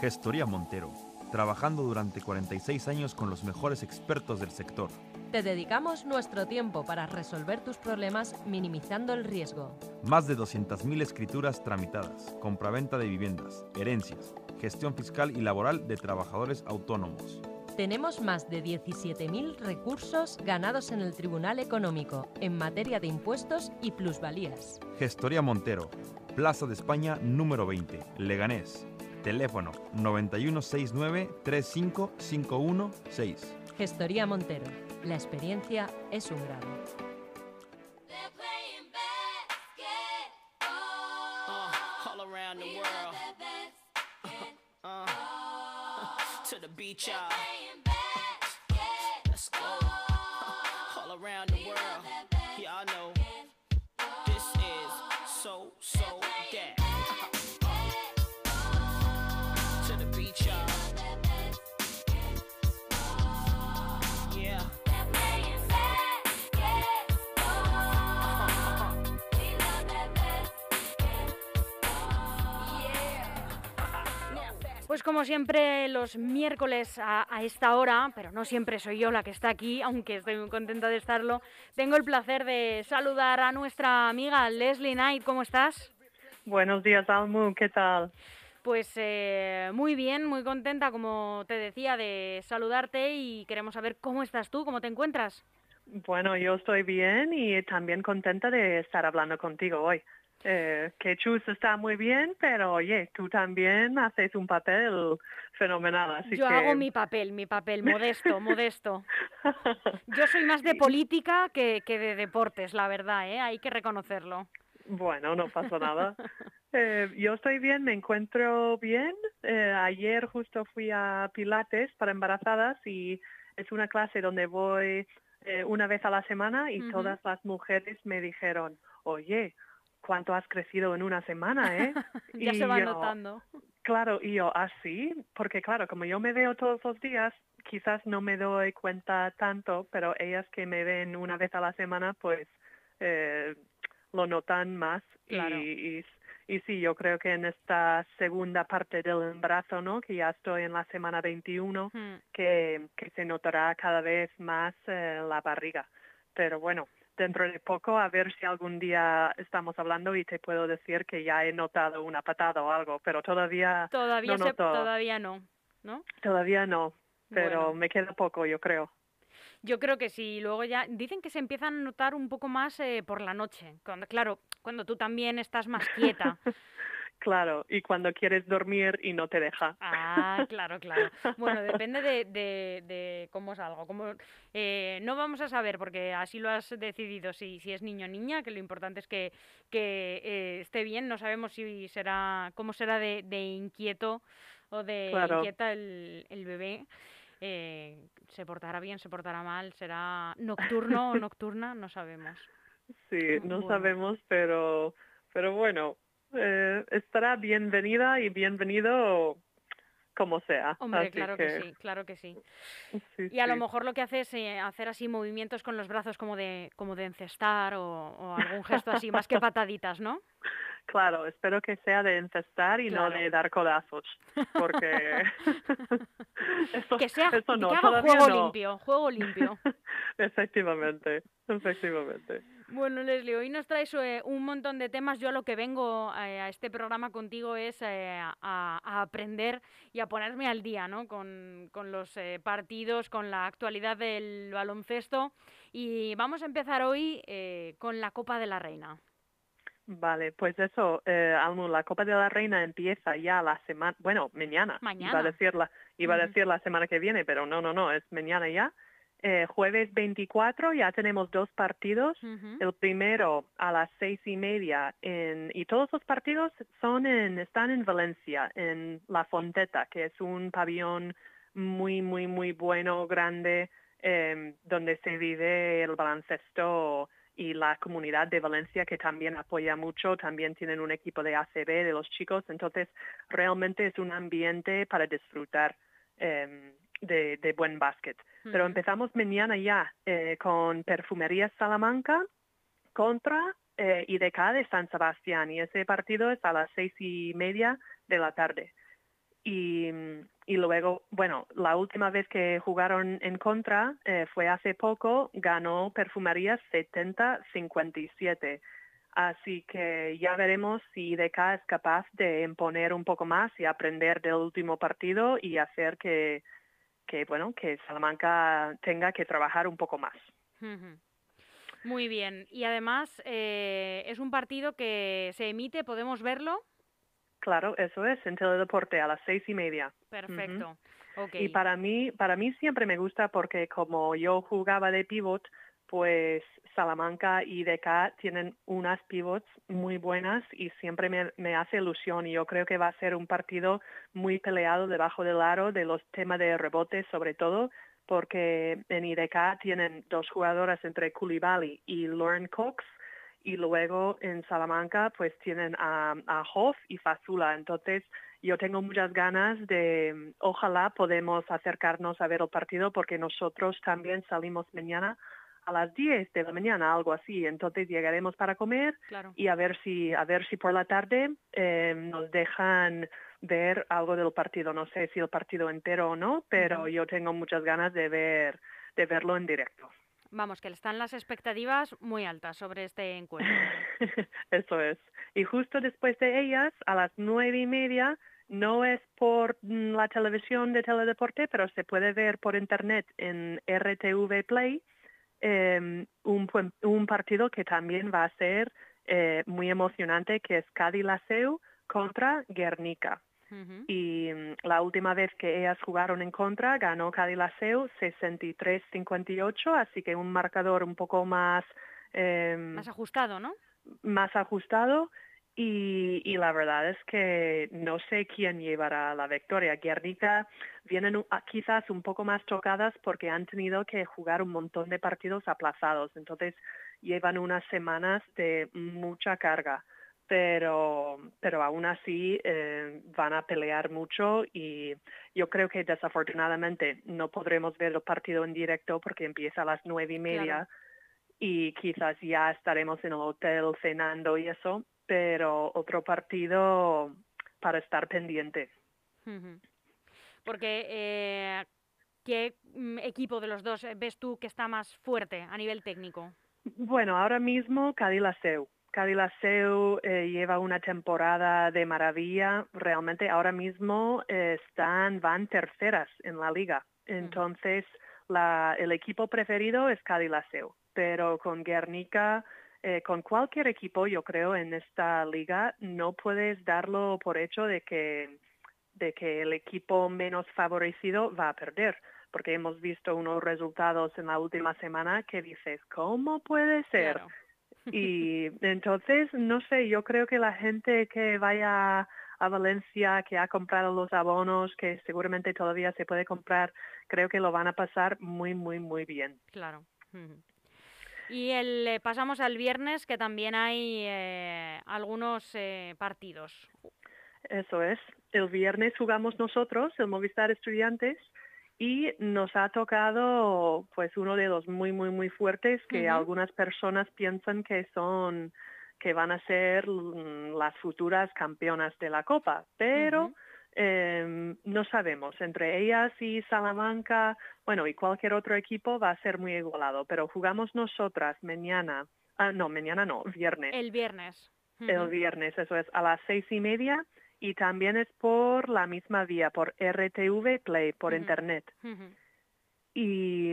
Gestoría Montero, trabajando durante 46 años con los mejores expertos del sector. Te dedicamos nuestro tiempo para resolver tus problemas minimizando el riesgo. Más de 200.000 escrituras tramitadas, compraventa de viviendas, herencias, gestión fiscal y laboral de trabajadores autónomos. Tenemos más de 17.000 recursos ganados en el Tribunal Económico en materia de impuestos y plusvalías. Gestoría Montero, Plaza de España número 20, Leganés. Teléfono 9169-35516. Gestoría Montero. La experiencia es un grado. Pues como siempre los miércoles a, a esta hora, pero no siempre soy yo la que está aquí, aunque estoy muy contenta de estarlo, tengo el placer de saludar a nuestra amiga Leslie Knight. ¿Cómo estás? Buenos días, Almu, ¿qué tal? Pues eh, muy bien, muy contenta, como te decía, de saludarte y queremos saber cómo estás tú, cómo te encuentras. Bueno, yo estoy bien y también contenta de estar hablando contigo hoy. Eh, que Chus está muy bien, pero oye, tú también haces un papel fenomenal, así Yo que... hago mi papel, mi papel, modesto, modesto. Yo soy más de política que, que de deportes, la verdad, ¿eh? hay que reconocerlo. Bueno, no pasa nada. Eh, yo estoy bien, me encuentro bien. Eh, ayer justo fui a Pilates para embarazadas y es una clase donde voy eh, una vez a la semana y todas las mujeres me dijeron, oye, ¿cuánto has crecido en una semana, eh? Ya Y se va yo, notando. Claro, y yo así, porque claro, como yo me veo todos los días, quizás no me doy cuenta tanto, pero ellas que me ven una vez a la semana, pues eh, lo notan más. Y- Claro. Y, y, sí, yo creo que en esta segunda parte del embarazo, ¿no? Que ya estoy en la semana 21, Hmm. que, que se notará cada vez más eh, la barriga. Pero bueno, dentro de poco a ver si algún día estamos hablando y te puedo decir que ya he notado una patada o algo, pero todavía Todavía, no se- noto. todavía no, ¿no? Todavía no, pero Bueno. me queda poco, yo creo. Yo creo que sí. Luego ya dicen que se empiezan a notar un poco más eh, por la noche. Cuando, claro, cuando tú también estás más quieta. Claro, y cuando quieres dormir y no te deja. Ah, claro, claro. Bueno, depende de, de, de cómo salgo. Como, eh, no vamos a saber, porque así lo has decidido, si, si es niño o niña, que lo importante es que, que eh, esté bien. No sabemos si será, cómo será de, de inquieto o de Claro. inquieta el, el bebé. Eh, se portará bien, se portará mal, será nocturno o nocturna, no sabemos. Sí, no Bueno. sabemos, pero, pero bueno, eh, estará bienvenida y bienvenido como sea. Hombre, así claro que sí, claro que sí. sí, Y a lo mejor lo que hace es eh, hacer así movimientos con los brazos como de, como de encestar o, o algún gesto así, más que pataditas, ¿no? Claro, espero que sea de encestar y no de dar codazos, porque eso, Que sea eso no, que haga juego no. limpio, juego limpio. efectivamente, efectivamente. Bueno, Leslie, hoy nos traes eh, un montón de temas. Yo a lo que vengo eh, a este programa contigo es eh, a, a aprender y a ponerme al día, ¿no? Con, con los eh, partidos, con la actualidad del baloncesto. Y vamos a empezar hoy eh, con la Copa de la Reina. Vale, pues eso, eh, Almu, la Copa de la Reina empieza ya la semana, bueno, mañana. Iba Mañana. a decir la, iba a decir la semana que viene, pero no, no, no, es mañana ya. Eh, jueves 24 ya tenemos dos partidos. El primero a las seis y media en, y todos los partidos son en, están en Valencia, en La Fonteta, que es un pabellón muy, muy, muy bueno, grande, em, donde se vive el baloncesto y la comunidad de Valencia que también apoya mucho, también tienen un equipo de ACB de los chicos, entonces realmente es un ambiente para disfrutar em, de, de buen básquet. Pero empezamos mañana ya eh, con Perfumería Salamanca contra eh, IDK de San Sebastián y ese partido es a las seis y media de la tarde. Y, y luego, bueno, la última vez que jugaron en contra eh, fue hace poco, ganó Perfumerías 70-57. Así que ya veremos si IDK es capaz de imponer un poco más y aprender del último partido y hacer que, que bueno, que Salamanca tenga que trabajar un poco más. Muy bien. Y además eh, es un partido que se emite, podemos verlo. Claro, eso es, en Teledeporte a las seis y media. Perfecto. Y para mí, para mí siempre me gusta porque como yo jugaba de pivot, pues Salamanca y DK tienen unas pivots muy buenas y siempre me, me hace ilusión y yo creo que va a ser un partido muy peleado debajo del aro de los temas de rebote sobre todo porque en IDK tienen dos jugadoras entre Koulibaly y Lauren Cox y luego en Salamanca pues tienen a, a Hoff y Fazula. Entonces yo tengo muchas ganas de, ojalá podemos acercarnos a ver el partido porque nosotros también salimos mañana a las 10 de la mañana, algo así. Entonces llegaremos para comer Claro. y a ver si, a ver si por la tarde eh, nos dejan ver algo del partido. No sé si el partido entero o no, pero yo tengo muchas ganas de ver, de verlo en directo. Vamos, que están las expectativas muy altas sobre este encuentro. Eso es. Y justo después de ellas, a las nueve y media, no es por mm, la televisión de Teledeporte, pero se puede ver por internet en RTV Play eh, un, un partido que también va a ser eh, muy emocionante, que es Cádiz Laseu contra Guernica. Y mm, la última vez que ellas jugaron en contra ganó Cádiz Laseu 63-58, así que un marcador un poco más... eh, Más ajustado, ¿no? más ajustado y, y la verdad es que no sé quién llevará la victoria. Guernica vienen u- a- quizás un poco más tocadas porque han tenido que jugar un montón de partidos aplazados, entonces llevan unas semanas de mucha carga. Pero, pero aún así eh, van a pelear mucho y yo creo que desafortunadamente no podremos ver el partido en directo porque empieza a las nueve y media Claro. y quizás ya estaremos en el hotel cenando y eso, pero otro partido para estar pendiente. Porque, eh, ¿qué mm, equipo de los dos eh, ves tú que está más fuerte a nivel técnico? Bueno, ahora mismo Cadillaceu. Cadillaceu eh, lleva una temporada de maravilla. Realmente ahora mismo eh, están, van terceras en la liga. Entonces, la, el equipo preferido es Cadillaceu. Pero con Guernica, eh, con cualquier equipo, yo creo, en esta liga, no puedes darlo por hecho de que, de que el equipo menos favorecido va a perder porque hemos visto unos resultados en la última semana que dices, ¿cómo puede ser? Claro. Y entonces, no sé, yo creo que la gente que vaya a Valencia, que ha comprado los abonos, que seguramente todavía se puede comprar, creo que lo van a pasar muy, muy, muy bien. Claro. Y el, eh, pasamos al viernes, que también hay eh, algunos eh, partidos. Eso es. El viernes jugamos nosotros, el Movistar Estudiantes, y nos ha tocado pues uno de los muy, muy, muy fuertes que algunas personas piensan que son que van a ser mm, las futuras campeonas de la Copa, pero. Eh, no sabemos. Entre ellas y Salamanca, bueno, y cualquier otro equipo va a ser muy igualado, pero jugamos nosotras mañana, ah, no, mañana no, viernes El viernes. el viernes, eso es, a las seis y media y también es por la misma vía, por RTV Play, por internet. Y,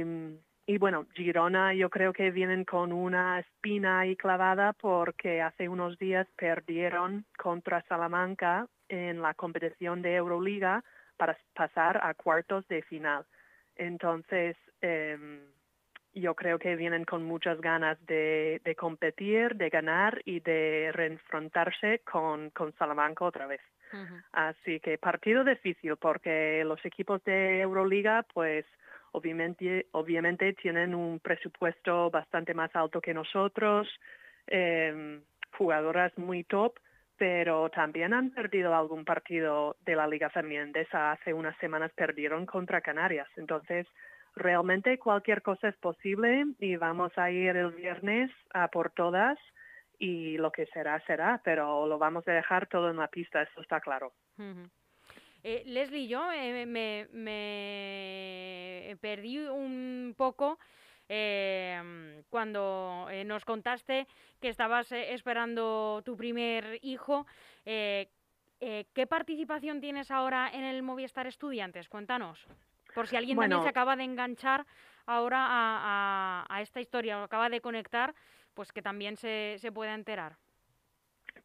y bueno, Girona yo creo que vienen con una espina ahí clavada porque hace unos días perdieron contra Salamanca en la competición de Euroliga para pasar a cuartos de final. Entonces, em, yo creo que vienen con muchas ganas de, de competir, de ganar y de reenfrontarse con, con Salamanca otra vez. Así que partido difícil porque los equipos de Euroliga, pues obviamente, obviamente tienen un presupuesto bastante más alto que nosotros, em, jugadoras muy top, pero también han perdido algún partido de la Liga Fernándeza. Hace unas semanas perdieron contra Canarias. Entonces, realmente cualquier cosa es posible y vamos a ir el viernes a por todas y lo que será será, pero lo vamos a dejar todo en la pista, eso está claro. Eh, Leslie, yo eh, me, me perdí un poco eh, cuando eh, nos contaste que estabas eh, esperando tu primer hijo. Eh, eh, ¿Qué participación tienes ahora en el Movistar Estudiantes? Cuéntanos. Por si alguien también se acaba de enganchar ahora a, a- a esta historia o acaba de conectar, pues que también se, se pueda enterar.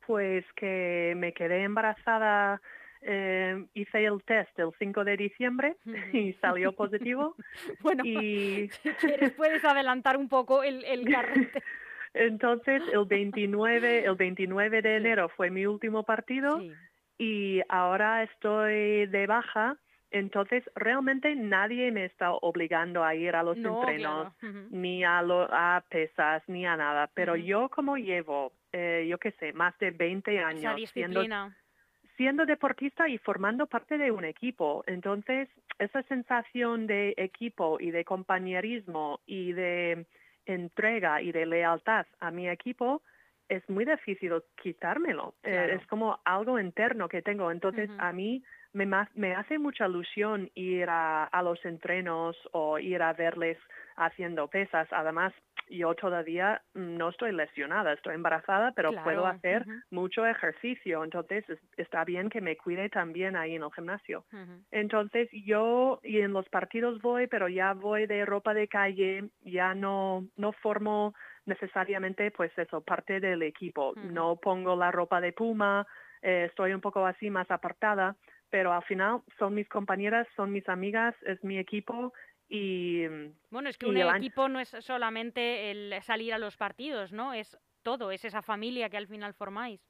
Pues que me quedé embarazada, eh, hice el test el 5 de diciembre y salió positivo. Bueno, Y si quieres puedes adelantar un poco el, el carrete. entonces el 29, el 29 de enero fue mi último partido Sí. y ahora estoy de baja. Entonces realmente nadie me está obligando a ir a los No, entrenos. claro. ni a, lo, a pesas, ni a nada. Pero yo como llevo, eh, yo qué sé, más de 20 Esa años disciplina. siendo deportista y formando parte de un equipo, entonces esa sensación de equipo y de compañerismo y de entrega y de lealtad a mi equipo es muy difícil quitármelo. Eh, es como algo interno que tengo. Entonces a mí me, hace mucha ilusión ir a, a los entrenos o ir a verles haciendo pesas. Además, yo todavía no estoy lesionada, estoy embarazada, pero puedo hacer mucho ejercicio. Entonces es- está bien que me cuide también ahí en el gimnasio. Entonces yo y en los partidos voy, pero ya voy de ropa de calle, ya no no formo necesariamente pues eso parte del equipo. No pongo la ropa de Puma, eh, estoy un poco así más apartada, pero al final son mis compañeras, son mis amigas, es mi equipo y Bueno, es que un equipo no es solamente el salir a los partidos, ¿no? Es todo, es esa familia que al final formáis.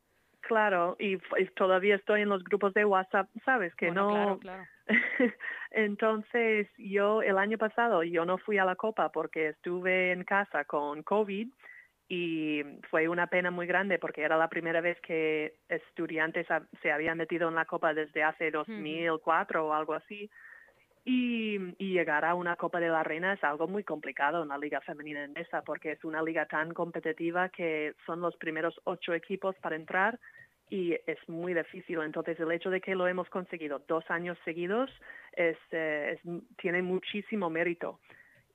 claro, y, todavía estoy en los grupos de WhatsApp, sabes que Bueno, no claro, claro. Entonces, yo el año pasado yo no fui a la Copa porque estuve en casa con COVID y fue una pena muy grande porque era la primera vez que estudiantes se habían metido en la Copa desde hace 2004 o algo así. Y, llegar a una Copa de la Reina es algo muy complicado en la Liga Femenina Endesa porque es una liga tan competitiva que son los primeros ocho equipos para entrar y es muy difícil. Entonces, el hecho de que lo hemos conseguido dos años seguidos es, eh, tiene muchísimo mérito.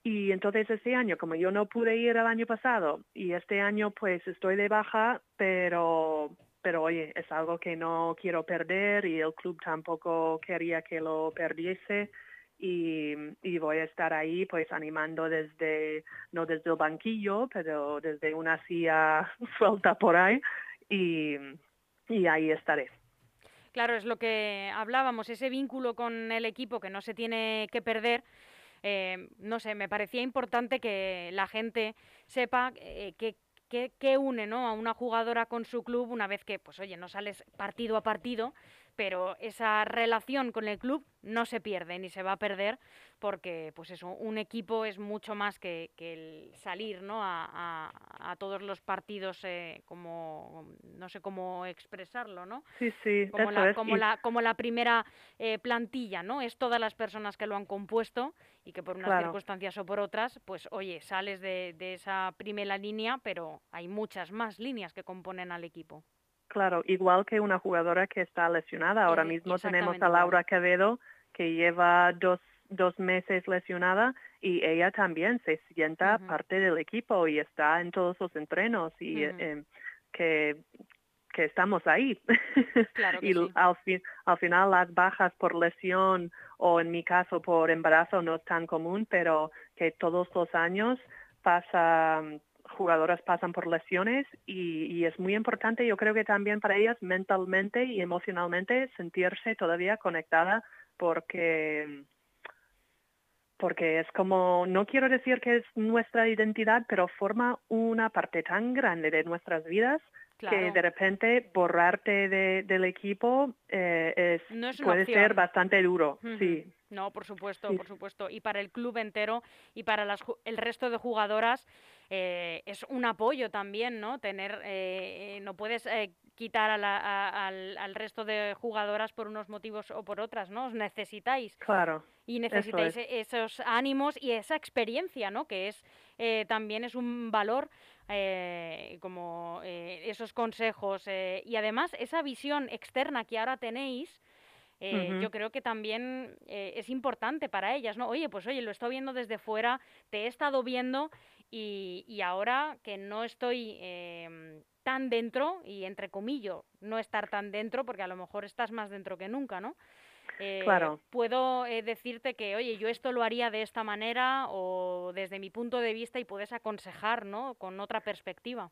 Y entonces este año, como yo no pude ir el año pasado y este año pues estoy de baja, pero pero oye, es algo que no quiero perder y el club tampoco quería que lo perdiese y, voy a estar ahí pues animando desde, no desde el banquillo, pero desde una silla suelta por ahí y, ahí estaré. Claro, es lo que hablábamos, ese vínculo con el equipo que no se tiene que perder. eh, no sé, me parecía importante que la gente sepa eh, que qué, qué une ¿no? a una jugadora con su club una vez que, pues oye, no sales partido a partido, pero esa relación con el club no se pierde ni se va a perder porque, pues eso, un equipo es mucho más que, que el salir ¿no? a, a- a todos los partidos, eh, como, no sé cómo expresarlo, ¿no? Sí, sí, como, la, como, la, como la primera eh, plantilla, ¿no? Es todas las personas que lo han compuesto y que por unas Claro. circunstancias o por otras, pues oye, sales de, de esa primera línea, pero hay muchas más líneas que componen al equipo. Claro, igual que una jugadora que está lesionada. Ahora Eh, mismo tenemos a. Laura Quevedo, que lleva dos, dos meses lesionada y ella también se sienta parte del equipo y está en todos los entrenos y eh, que, que estamos ahí. Claro que y sí. al, fin, al final las bajas por lesión o en mi caso por embarazo no es tan común, pero que todos los años pasa jugadoras pasan por lesiones y, y es muy importante, yo creo que también para ellas mentalmente y emocionalmente sentirse todavía conectada porque porque es como, no quiero decir que es nuestra identidad, pero forma una parte tan grande de nuestras vidas que de repente borrarte de- del equipo eh, es, No es puede ser bastante duro, sí. No, por supuesto, Sí. por supuesto. Y para el club entero y para las el resto de jugadoras eh, es un apoyo también, ¿no? Tener, eh, eh, no puedes eh, quitar a la- a- al, al resto de jugadoras por unos motivos o por otras, ¿no? Os necesitáis Claro, y necesitáis es. e- esos ánimos y esa experiencia, ¿no? Que es eh, también es un valor eh, como eh, esos consejos eh, y además esa visión externa que ahora tenéis eh, Ujú. yo creo que también eh, es importante para ellas, ¿no? Oye, pues oye, lo he estado viendo desde fuera, te he estado viendo y, y ahora que no estoy em, tan dentro, y entre comillas, no estar tan dentro, porque a lo mejor estás más dentro que nunca, ¿no? Eh, Claro. Puedo eh, decirte que, oye, yo esto lo haría de esta manera o desde mi punto de vista y puedes aconsejar, ¿no? Con otra perspectiva.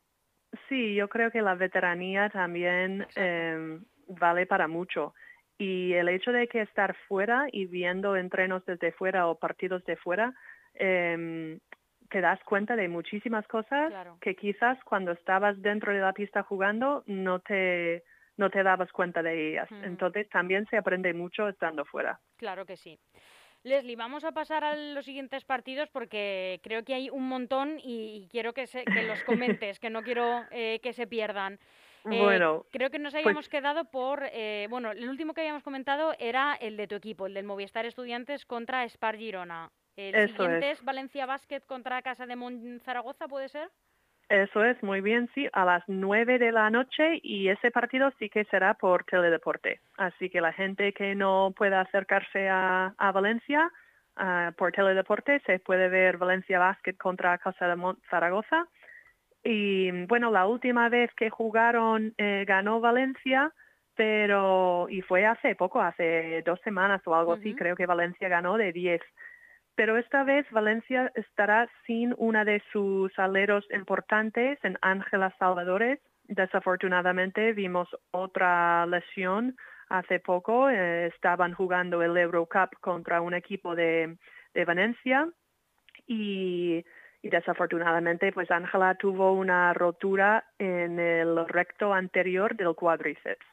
Sí, yo creo que la veteranía también eh, vale para mucho. Y el hecho de que estar fuera y viendo entrenos desde fuera o partidos de fuera, em, te das cuenta de muchísimas cosas Claro. que quizás cuando estabas dentro de la pista jugando no te, no te dabas cuenta de ellas. Entonces también se aprende mucho estando fuera. Claro que sí. Leslie, vamos a pasar a los siguientes partidos porque creo que hay un montón y, quiero que, se- que los comentes, que no quiero eh, que se pierdan. Eh, Bueno, creo que nos pues- habíamos quedado por, eh, bueno, el último que habíamos comentado era el de tu equipo, el del Movistar Estudiantes contra Spar Girona. El Eso siguiente es. es Valencia Basket contra Casa de Mon Zaragoza, ¿puede ser? Eso es, muy bien, sí, a las nueve de la noche y ese partido sí que será por teledeporte. Así que la gente que no pueda acercarse a, a Valencia por teledeporte se puede ver Valencia Basket contra Casa de Mon- Zaragoza. Y bueno, la última vez que jugaron eh, ganó Valencia, pero y fue hace poco, hace dos semanas o algo así, creo que Valencia ganó de 10. Pero esta vez Valencia estará sin una de sus aleros importantes en Ángela Salvadores. Desafortunadamente vimos otra lesión hace poco. eh, estaban jugando el Eurocup contra un equipo de, Valencia y desafortunadamente pues Ángela tuvo una rotura en el recto anterior del cuádriceps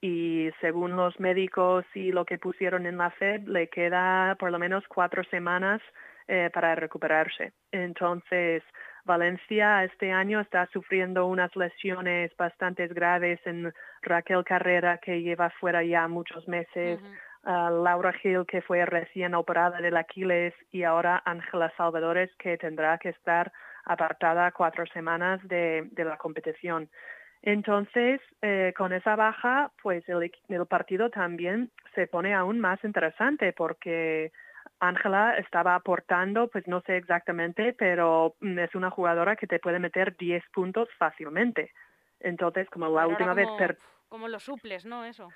Y según los médicos y lo que pusieron en la FED, le queda por lo menos cuatro semanas eh, para recuperarse. Entonces, Valencia este año está sufriendo unas lesiones bastante graves en Raquel Carrera, que lleva fuera ya muchos meses, Ujú. a Laura Gil, que fue recién operada del Aquiles, y ahora Ángela Salvadores, que tendrá que estar apartada cuatro semanas de, de la competición. Entonces, eh, con esa baja, pues el, partido también se pone aún más interesante porque Ángela estaba aportando, pues no sé exactamente, pero mm, es una jugadora que te puede meter 10 puntos fácilmente. Entonces, como la Pero última vez Como lo suples, ¿no? Eso.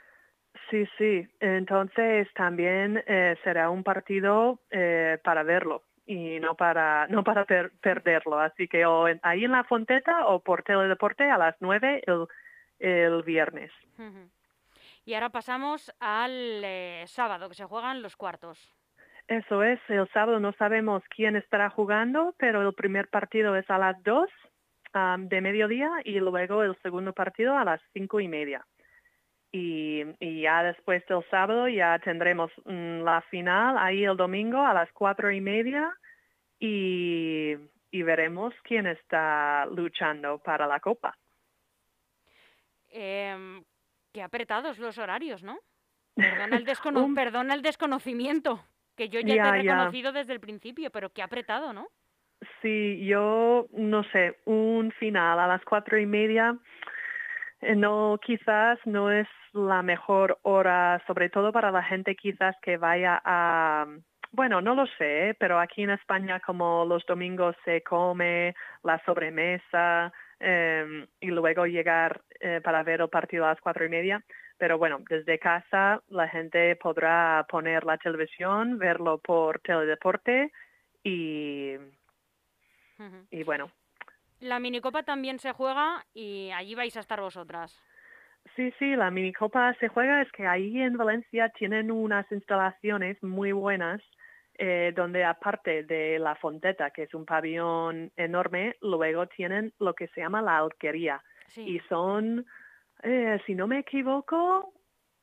Sí, sí. Entonces también eh, será un partido eh, para verlo y no para no para per- perderlo. Así que o en- ahí en la Fonteta o por Teledeporte a las 9 el, el viernes. Y ahora pasamos al eh, sábado, que se juegan los cuartos. Eso es, el sábado no sabemos quién estará jugando, pero el primer partido es a las 2 am, de mediodía y luego el segundo partido a las cinco y media. Y, y ya después del sábado ya tendremos mm, la final ahí el domingo a las cuatro y media y, y veremos quién está luchando para la copa. Em, qué apretados los horarios, ¿no? Perdona el, descono- Un- perdona el desconocimiento, que yo ya, Ya, te he ya. reconocido desde el principio, pero qué apretado, ¿no? Sí, yo no sé, un final a las cuatro y media, eh, no, quizás no es la mejor hora, sobre todo para la gente quizás que vaya a, bueno, no lo sé, pero aquí en España como los domingos se come la sobremesa em, y luego llegar eh, para ver el partido a las cuatro y media. Pero bueno, desde casa la gente podrá poner la televisión, verlo por teledeporte y, y bueno, La minicopa también se juega y allí vais a estar vosotras. Sí, sí, la minicopa se juega, es que ahí en Valencia tienen unas instalaciones muy buenas eh, donde aparte de la fonteta, que es un pabellón enorme, luego tienen lo que se llama la alquería. Sí. Y son, eh, si no me equivoco,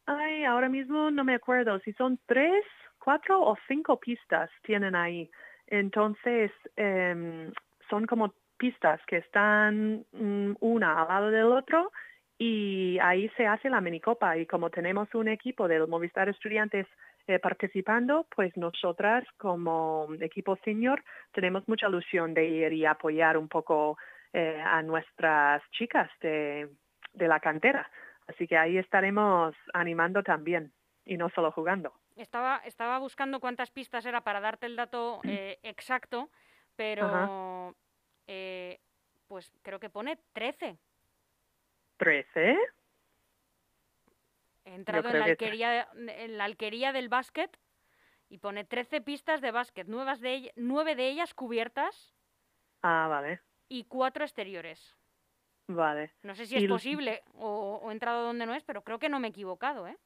ay, ahora mismo no me acuerdo, si son tres, cuatro o cinco pistas tienen ahí. Entonces, em, son como pistas que están mm, una al lado del otro y ahí se hace la minicopa y como tenemos un equipo del Movistar Estudiantes eh, participando, pues nosotras como equipo senior tenemos mucha ilusión de ir y apoyar un poco eh, a nuestras chicas de, de la cantera. Así que ahí estaremos animando también. y no solo jugando. Estaba, estaba buscando cuántas pistas era para darte el dato eh, exacto, pero eh, pues creo que pone 13. ¿13? He entrado en la, que- alquería, en la alquería del básquet y pone 13 pistas de básquet, nuevas de ell- nueve de ellas cubiertas Ah, vale, y cuatro exteriores. vale. No sé si es Y posible o, o he entrado donde no es, pero creo que no me he equivocado, ¿eh?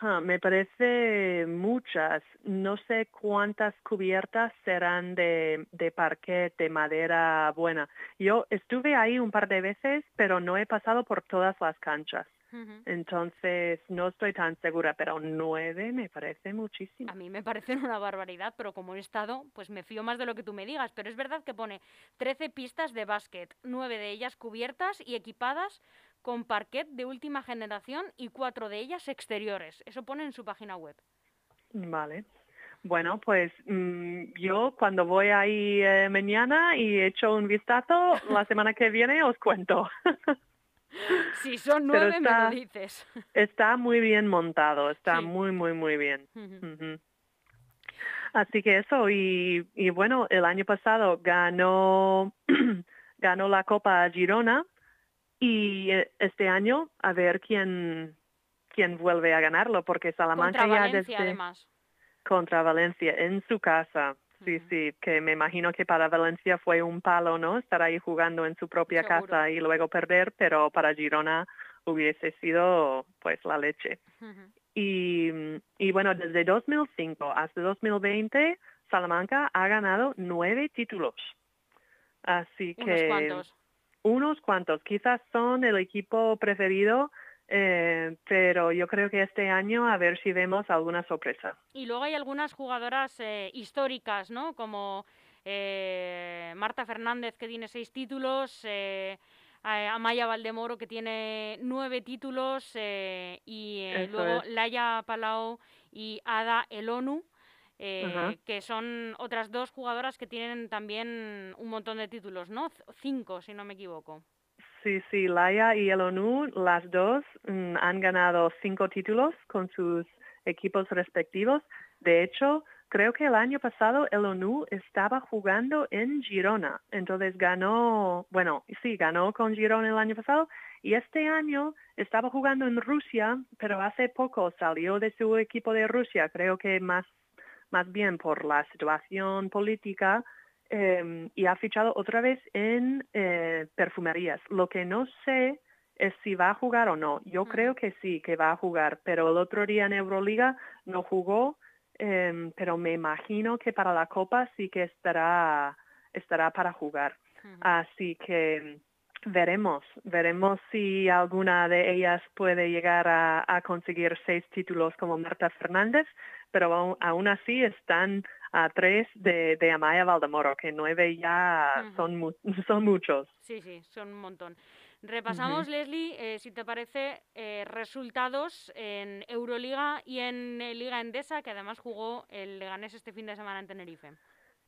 Ah, me parece muchas. No sé cuántas cubiertas serán de, de parquet, de madera buena. Yo estuve ahí un par de veces, pero no he pasado por todas las canchas. Entonces, no estoy tan segura, pero nueve me parece muchísimo. A mí me parecen una barbaridad, pero como he estado, pues me fío más de lo que tú me digas. Pero es verdad que pone 13 pistas de básquet, nueve de ellas cubiertas y equipadas con parquet de última generación y cuatro de ellas exteriores. Eso pone en su página web. Vale. Bueno, pues mm, yo cuando voy ahí eh, mañana y echo un vistazo, la semana que viene os cuento. Si son nueve, me está- lo dices. está muy bien montado, está Sí. muy, muy, muy bien. Así que eso, y, y bueno, el año pasado ganó, ganó la Copa Girona y eh, este año a ver quién, quién vuelve a ganarlo, porque Salamanca Contra ya Valencia, desde además. contra Valencia en su casa. Sí, sí, que me imagino que para Valencia fue un palo, ¿no? Estar ahí jugando en su propia Seguro. casa y luego perder, pero para Girona hubiese sido pues la leche. Y, y bueno, desde 2005 hasta 2020, Salamanca ha ganado nueve títulos. Así Unos que cuantos. Unos cuantos, quizás son el equipo preferido, eh, pero yo creo que este año a ver si vemos alguna sorpresa. Y luego hay algunas jugadoras eh, históricas, ¿no? Como eh, Marta Fernández, que tiene seis títulos, eh, a- Amaya Valdemoro, que tiene nueve títulos, eh, y eh, luego es. Laia Palau y Ada Elonu, eh, que son otras dos jugadoras que tienen también un montón de títulos, ¿no? Cinco, si no me equivoco. Sí, sí, Laia y el ONU, las dos mm, han ganado cinco títulos con sus equipos respectivos. De hecho, creo que el año pasado el ONU estaba jugando en Girona, entonces ganó, bueno, sí, ganó con Girona el año pasado y este año estaba jugando en Rusia, pero hace poco salió de su equipo de Rusia, creo que más, más bien por la situación política eh, y ha fichado otra vez en eh, perfumerías. Lo que no sé es si va a jugar o no. Yo creo que sí, que va a jugar, pero el otro día en Euroliga no jugó, eh, pero me imagino que para la Copa sí que estará, estará para jugar. Así que veremos, veremos si alguna de ellas puede llegar a, a conseguir seis títulos como Marta Fernández, pero aún, aún así están a tres de, de Amaya Valdemoro, que nueve ya son, mu- son muchos. Sí, sí, son un montón. Repasamos, Leslie, eh, si te parece, eh, resultados en Euroliga y en eh, Liga Endesa, que además jugó el Leganés este fin de semana en Tenerife.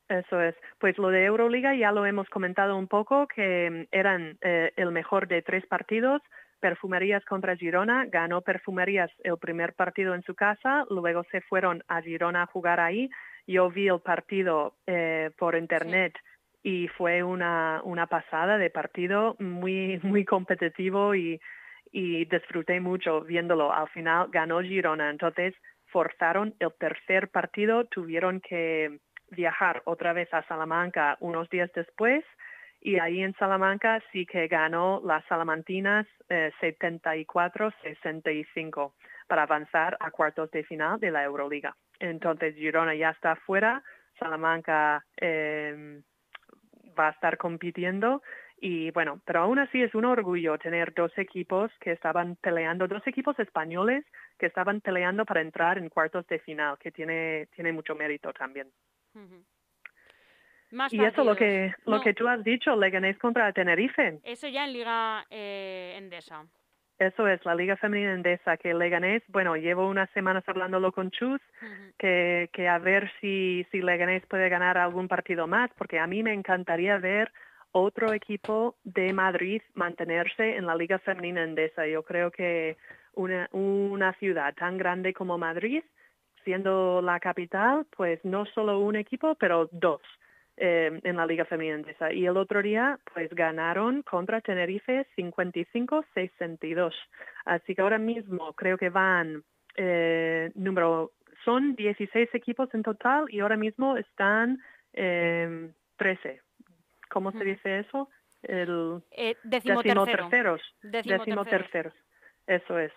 Eso es. Pues lo de Euroliga ya lo hemos comentado un poco, que mm, eran eh, el mejor de tres partidos. Perfumerías contra Girona. Ganó Perfumerías el primer partido en su casa, luego se fueron a Girona a jugar ahí. Yo vi el partido eh, por internet y fue una, una pasada de partido muy, muy competitivo y, y disfruté mucho viéndolo. Al final ganó Girona, entonces forzaron el tercer partido, tuvieron que viajar otra vez a Salamanca unos días después y ahí en Salamanca sí que ganó las Salamantinas eh, 74-65 para avanzar a cuartos de final de la Euroliga. Entonces Girona ya está fuera, Salamanca eh, va a estar compitiendo y bueno, pero aún así es un orgullo tener dos equipos que estaban peleando, dos equipos españoles que estaban peleando para entrar en cuartos de final, que tiene, tiene mucho mérito también. Más Y eso lo que, lo No, que tú has dicho, Leganés contra Tenerife, Eso ya en Liga eh, Endesa. eso es la Liga Femenina Endesa, que Leganés, bueno, llevo unas semanas hablándolo con Chus, que a ver si, si Leganés puede ganar algún partido más, porque a mí me encantaría ver otro equipo de Madrid mantenerse en la Liga Femenina Endesa. Yo creo que una, una ciudad tan grande como Madrid, siendo la capital, pues no solo un equipo, pero dos eh, en la Liga Femenina. Y el otro día, pues ganaron contra Tenerife 55-62. Así que ahora mismo creo que van eh, número, son 16 equipos en total y ahora mismo están eh, 13. ¿Cómo se dice eso? El Eh, décimo tercero. decimoterceros. Decimoterceros. Eso es.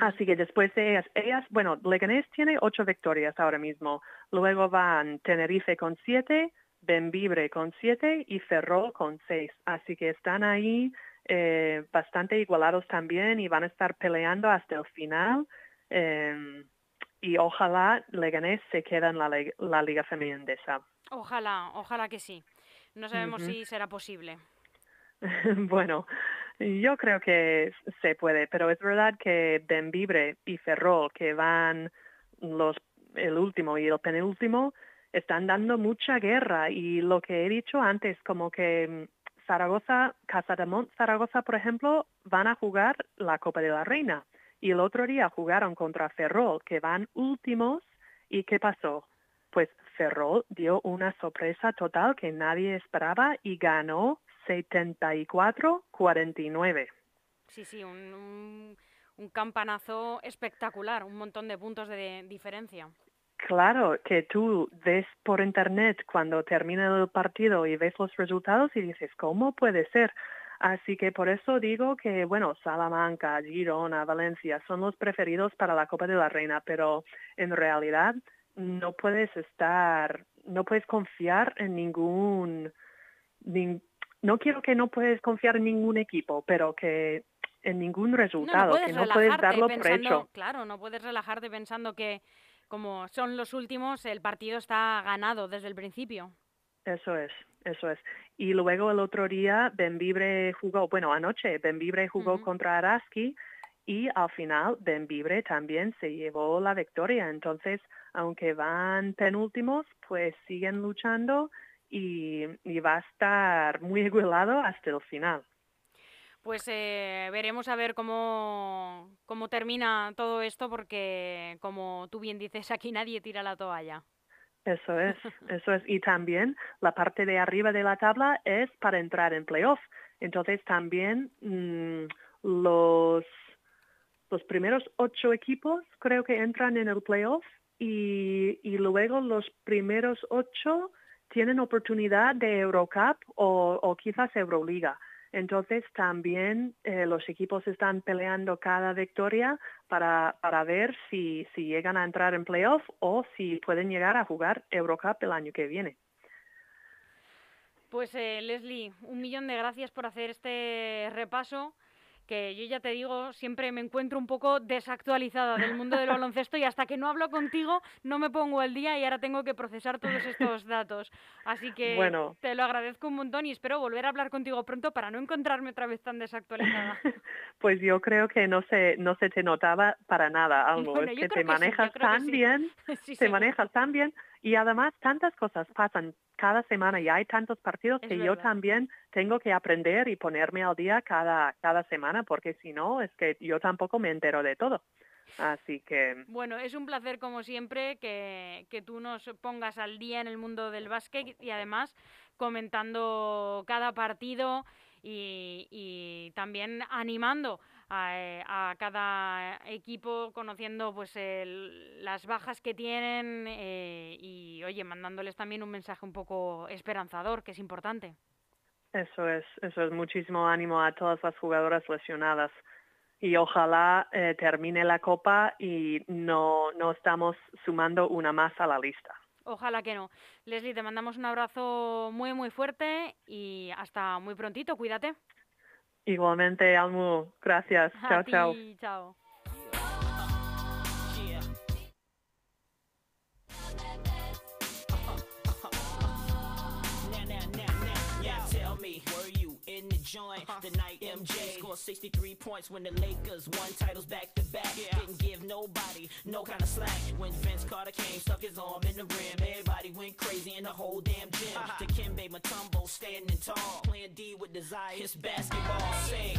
Así que después de ellas, ellas, bueno, Leganés tiene ocho victorias ahora mismo. Luego van Tenerife con siete, Benvibre con siete y Ferrol con seis. Así que están ahí eh, bastante igualados también y van a estar peleando hasta el final. eh, y ojalá Leganés se quede en la, Liga Femenina Endesa. Ojalá, ojalá que sí. No sabemos si será posible. bueno, yo creo que se puede, pero es verdad que Benvibre y Ferrol, que van los el último y el penúltimo, están dando mucha guerra y lo que he dicho antes, como que mm, Zaragoza, Casa de Mont Zaragoza, por ejemplo, van a jugar la Copa de la Reina y el otro día jugaron contra Ferrol, que van últimos y ¿qué pasó? Pues Ferrol dio una sorpresa total que nadie esperaba y ganó 74-49. Sí, sí, un, un campanazo espectacular, un montón de puntos de diferencia. Claro, que tú ves por internet cuando termina el partido y ves los resultados y dices, ¿cómo puede ser? Así que por eso digo que, bueno, Salamanca, Girona, Valencia son los preferidos para la Copa de la Reina, pero en realidad no puedes estar, no puedes confiar en ningún, nin- no quiero que no puedes confiar en ningún equipo, pero que en ningún No, no resultado, que no puedes darlo por hecho. claro, no puedes relajarte pensando que como son los últimos, el partido está ganado desde el principio. Eso es, eso es. Y luego el otro día Benvibre jugó, bueno, anoche Benvibre jugó contra Araski y al final Benvibre también se llevó la victoria. Entonces, aunque van penúltimos, pues siguen luchando y, y va a estar muy igualado hasta el final. Pues eh, veremos a ver cómo, cómo termina todo esto, porque como tú bien dices, aquí nadie tira la toalla. Eso es, eso es. Y también la parte de arriba de la tabla es para entrar en playoff. Entonces también mm, los, los primeros ocho equipos creo que entran en el playoff y, y luego los primeros ocho tienen oportunidad de Eurocup o, o quizás Euroliga. Entonces también eh, los equipos están peleando cada victoria para, para ver si, si llegan a entrar en playoff o si pueden llegar a jugar Eurocup el año que viene. Pues eh, Leslie, un millón de gracias por hacer este repaso, que yo ya te digo, siempre me encuentro un poco desactualizada del mundo del baloncesto y hasta que no hablo contigo no me pongo al día y ahora tengo que procesar todos estos datos. Así que Bueno. te lo agradezco un montón y espero volver a hablar contigo pronto para no encontrarme otra vez tan desactualizada. Pues yo creo que no se, no se te notaba para nada algo. Bueno, es yo que te sí, manejas tan sí. bien, Sí, te manejas tan bien y además tantas cosas pasan cada semana y hay tantos partidos Es que yo también tengo que aprender y ponerme al día cada, cada semana porque si no es que yo tampoco me entero de todo. Así que Bueno, es un placer como siempre que, que tú nos pongas al día en el mundo del básquet y además comentando cada partido y, y también animando a, eh, a cada equipo, conociendo pues el- las bajas que tienen eh, y oye, mandándoles también un mensaje un poco esperanzador, que es importante. Eso es, eso es muchísimo ánimo a todas las jugadoras lesionadas. Y ojalá eh, termine la copa y no, no estamos sumando una más a la lista. Ojalá que no. Leslie, te mandamos un abrazo muy muy fuerte y hasta muy prontito, cuídate. Igualmente, Almu, gracias. A Chao, chao. ti, chao. Yeah. Joint uh-huh. the night MJ scored 63 points when the Lakers won titles back to back? Didn't give nobody no kind of slack. When Vince Carter came, stuck his arm in the rim, everybody went crazy in the whole damn gym. Uh-huh. To Kimbe Matumbo standing tall, playing D with desire. It's basketball. Sing.